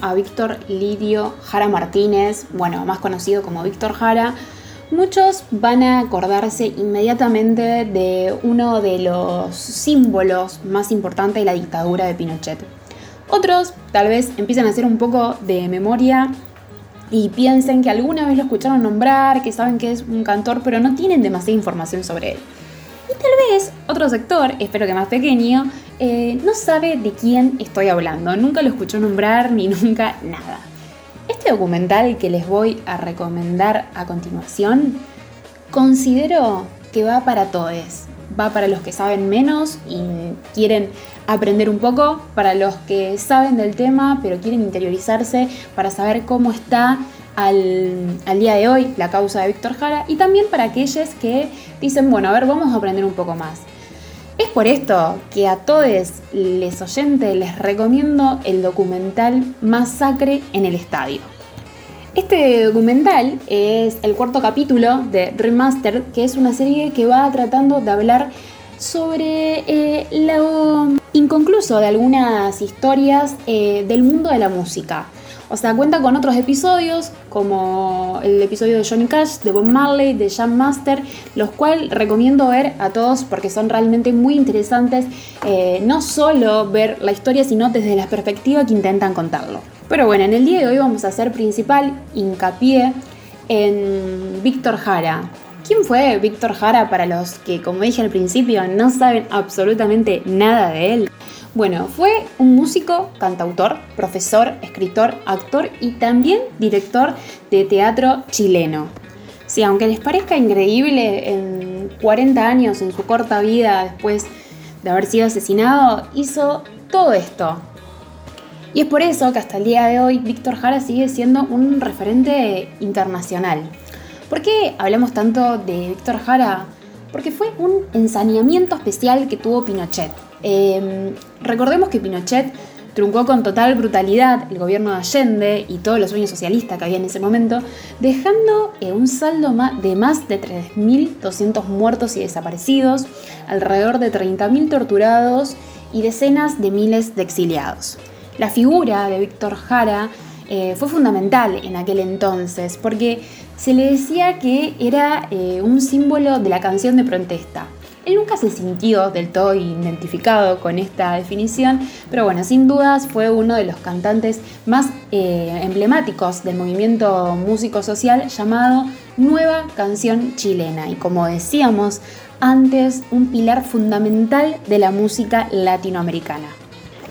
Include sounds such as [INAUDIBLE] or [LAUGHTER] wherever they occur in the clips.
a Víctor Lidio Jara Martínez, bueno, más conocido como Víctor Jara, muchos van a acordarse inmediatamente de uno de los símbolos más importantes de la dictadura de Pinochet. Otros tal vez empiezan a hacer un poco de memoria y piensen que alguna vez lo escucharon nombrar, que saben que es un cantor, pero no tienen demasiada información sobre él. Y tal vez otro sector, espero que más pequeño, eh, no sabe de quién estoy hablando, nunca lo escuchó nombrar ni [LAUGHS] nunca nada. Este documental que les voy a recomendar a continuación, considero que va para todos. Va para los que saben menos y quieren aprender un poco, para los que saben del tema pero quieren interiorizarse para saber cómo está al, día de hoy la causa de Víctor Jara y también para aquellos que dicen, bueno, a ver, vamos a aprender un poco más. Es por esto que a todos les oyentes les recomiendo el documental Masacre en el Estadio. Este documental es el cuarto capítulo de Remaster, que es una serie que va tratando de hablar sobre eh, lo inconcluso de algunas historias eh, del mundo de la música. O sea, cuenta con otros episodios, como el episodio de Johnny Cash, de Bob Marley, de Jam Master, los cuales recomiendo ver a todos porque son realmente muy interesantes, eh, no solo ver la historia, sino desde la perspectiva que intentan contarlo. Pero bueno, en el día de hoy vamos a hacer principal hincapié en Víctor Jara. ¿Quién fue Víctor Jara para los que, como dije al principio, no saben absolutamente nada de él? Bueno, fue un músico, cantautor, profesor, escritor, actor y también director de teatro chileno. Sí, aunque les parezca increíble, en 40 años, en su corta vida después de haber sido asesinado, hizo todo esto. Y es por eso que hasta el día de hoy Víctor Jara sigue siendo un referente internacional. ¿Por qué hablamos tanto de Víctor Jara? Porque fue un ensañamiento especial que tuvo Pinochet. Em, recordemos que Pinochet truncó con total brutalidad el gobierno de Allende y todos los sueños socialistas que había en ese momento, dejando eh, un saldo de más de 3.200 muertos y desaparecidos, alrededor de 30.000 torturados y decenas de miles de exiliados. La figura de Víctor Jara eh, fue fundamental en aquel entonces porque se le decía que era eh, un símbolo de la canción de protesta. Él nunca se sintió del todo identificado con esta definición, pero bueno, sin dudas fue uno de los cantantes más eh, emblemáticos del movimiento músico social llamado Nueva Canción Chilena y como decíamos antes, un pilar fundamental de la música latinoamericana.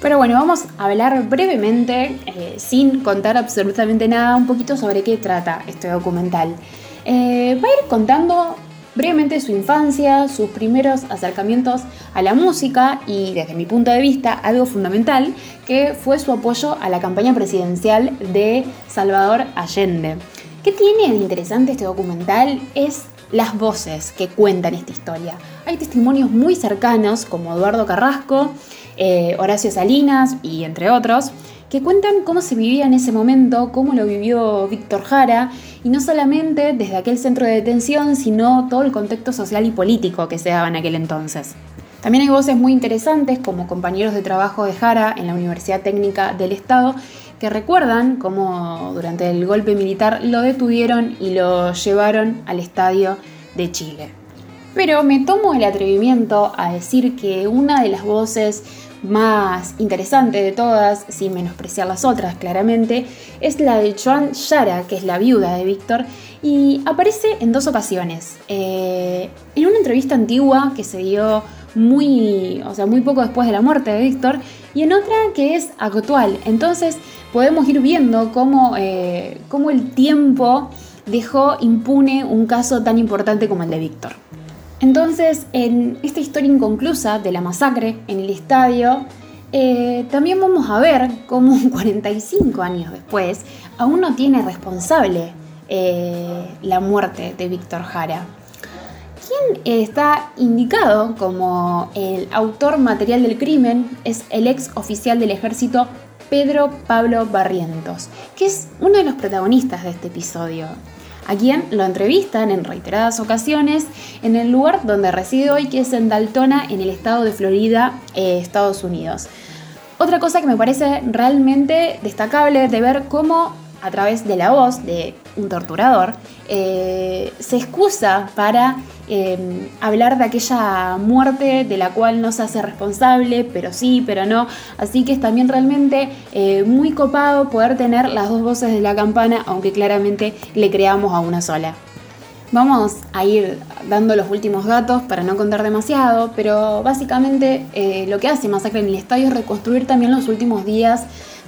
Pero bueno, vamos a hablar brevemente, eh, sin contar absolutamente nada, un poquito sobre qué trata este documental. Eh, va a ir contando brevemente su infancia, sus primeros acercamientos a la música y desde mi punto de vista algo fundamental que fue su apoyo a la campaña presidencial de Salvador Allende. ¿Qué tiene de interesante este documental? Es las voces que cuentan esta historia. Hay testimonios muy cercanos como Eduardo Carrasco, eh, Horacio Salinas y entre otros, que cuentan cómo se vivía en ese momento, cómo lo vivió Víctor Jara y no solamente desde aquel centro de detención, sino todo el contexto social y político que se daba en aquel entonces. También hay voces muy interesantes como compañeros de trabajo de Jara en la Universidad Técnica del Estado que recuerdan cómo durante el golpe militar lo detuvieron y lo llevaron al estadio de Chile. Pero me tomo el atrevimiento a decir que una de las voces más interesante de todas, sin menospreciar las otras claramente, es la de Joan Yara, que es la viuda de Víctor, y aparece en dos ocasiones. Eh, en una entrevista antigua que se dio muy, o sea, muy poco después de la muerte de Víctor, y en otra que es actual. Entonces podemos ir viendo cómo, eh, cómo el tiempo dejó impune un caso tan importante como el de Víctor. Entonces, en esta historia inconclusa de la masacre en el estadio, eh, también vamos a ver cómo [LAUGHS] 45 años después aún no tiene responsable eh, la muerte de Víctor Jara. Quien está indicado como el autor material del crimen es el ex oficial del ejército Pedro Pablo Barrientos, que es uno de los protagonistas de este episodio a quien lo entrevistan en reiteradas ocasiones en el lugar donde reside hoy, que es en Daltona, en el estado de Florida, eh, Estados Unidos. Otra cosa que me parece realmente destacable de ver cómo a través de la voz de un torturador, eh, se excusa para eh, hablar de aquella muerte de la cual no se hace responsable, pero sí, pero no. Así que es también realmente eh, muy copado poder tener las dos voces de la campana, aunque claramente le creamos a una sola. Vamos a ir dando los últimos datos para no contar demasiado, pero básicamente lo que hace Masacre en el Estadio es reconstruir también los últimos días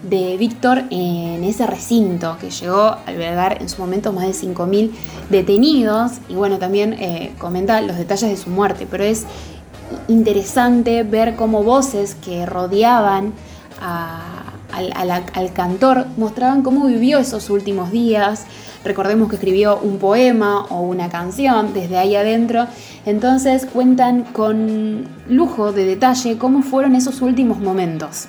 de Víctor en ese recinto que llegó a albergar en su momento más de 5.000 detenidos y bueno, también eh, comenta los detalles de su muerte, pero es interesante ver cómo voces que rodeaban al, cantor mostraban cómo vivió esos últimos días. Recordemos que escribió un poema o una canción desde ahí adentro. Entonces cuentan con lujo de detalle cómo fueron esos últimos momentos.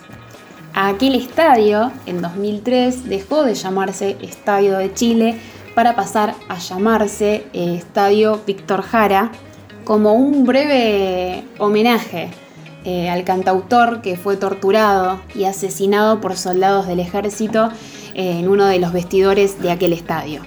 Aquel estadio, en 2003, dejó de llamarse Estadio de Chile para pasar a llamarse eh, Estadio Víctor Jara, como un breve homenaje eh, al cantautor que fue torturado y asesinado por soldados del ejército eh, en uno de los vestidores de aquel estadio.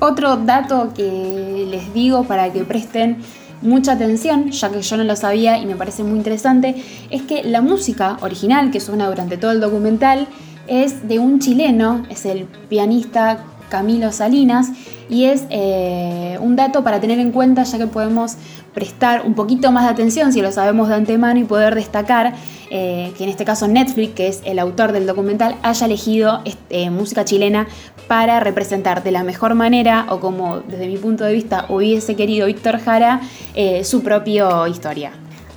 Otro dato que les digo para que presten mucha atención, ya que yo no lo sabía y me parece muy interesante, es que la música original que suena durante todo el documental es de un chileno, es el pianista Camilo Salinas, y es eh, un dato para tener en cuenta ya que podemos prestar un poquito más de atención si lo sabemos de antemano y poder destacar eh, que en este caso Netflix, que es el autor del documental, haya elegido este, música chilena para representar de la mejor manera o como desde mi punto de vista hubiese querido Víctor Jara eh, su propia historia.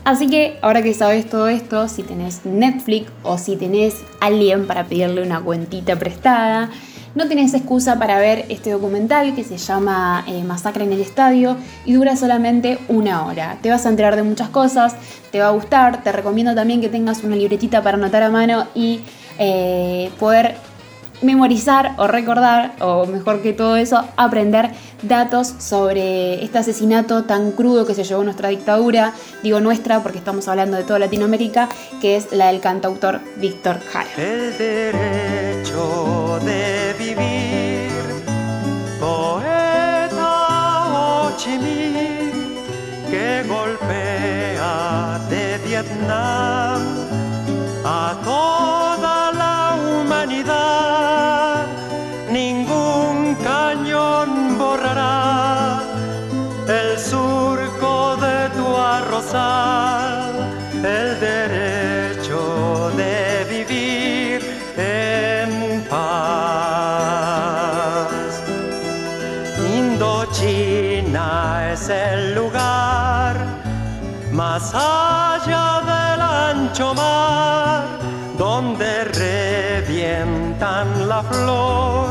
Así que ahora que sabes todo esto, si tenés Netflix o si tenés alguien para pedirle una cuentita prestada, no tenés excusa para ver este documental que se llama eh, Masacre en el Estadio y dura solamente una hora. Te vas a enterar de muchas cosas, te va a gustar, te recomiendo también que tengas una libretita para anotar a mano y eh, poder memorizar o recordar, o mejor que todo eso, aprender datos sobre este asesinato tan crudo que se llevó nuestra dictadura, digo nuestra porque estamos hablando de toda Latinoamérica, que es la del cantautor Víctor Jara. El derecho de a toda la humanidad, ningún cañón borrará el surco de tu arrozal, el derecho de vivir en paz. Indochina es el lugar más allá mar donde revientan la flor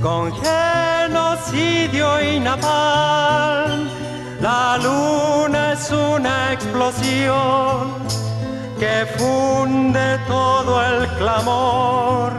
con genocidio y napalm. La luna es una explosión que funde todo el clamor,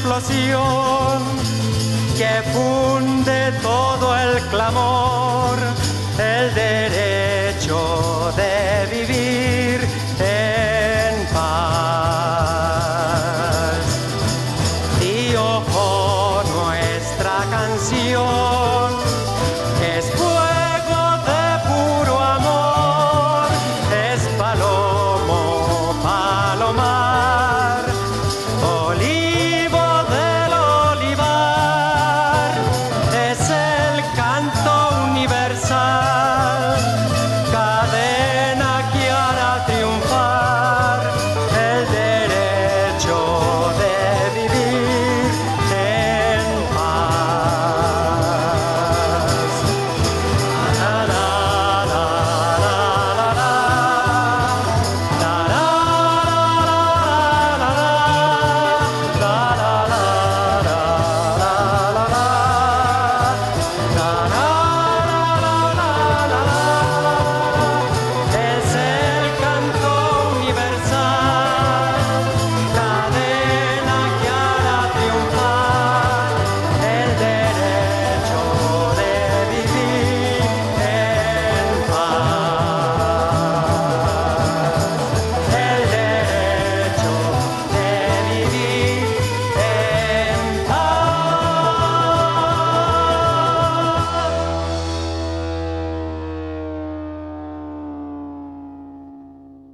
explosión que funde todo el clamor, el derecho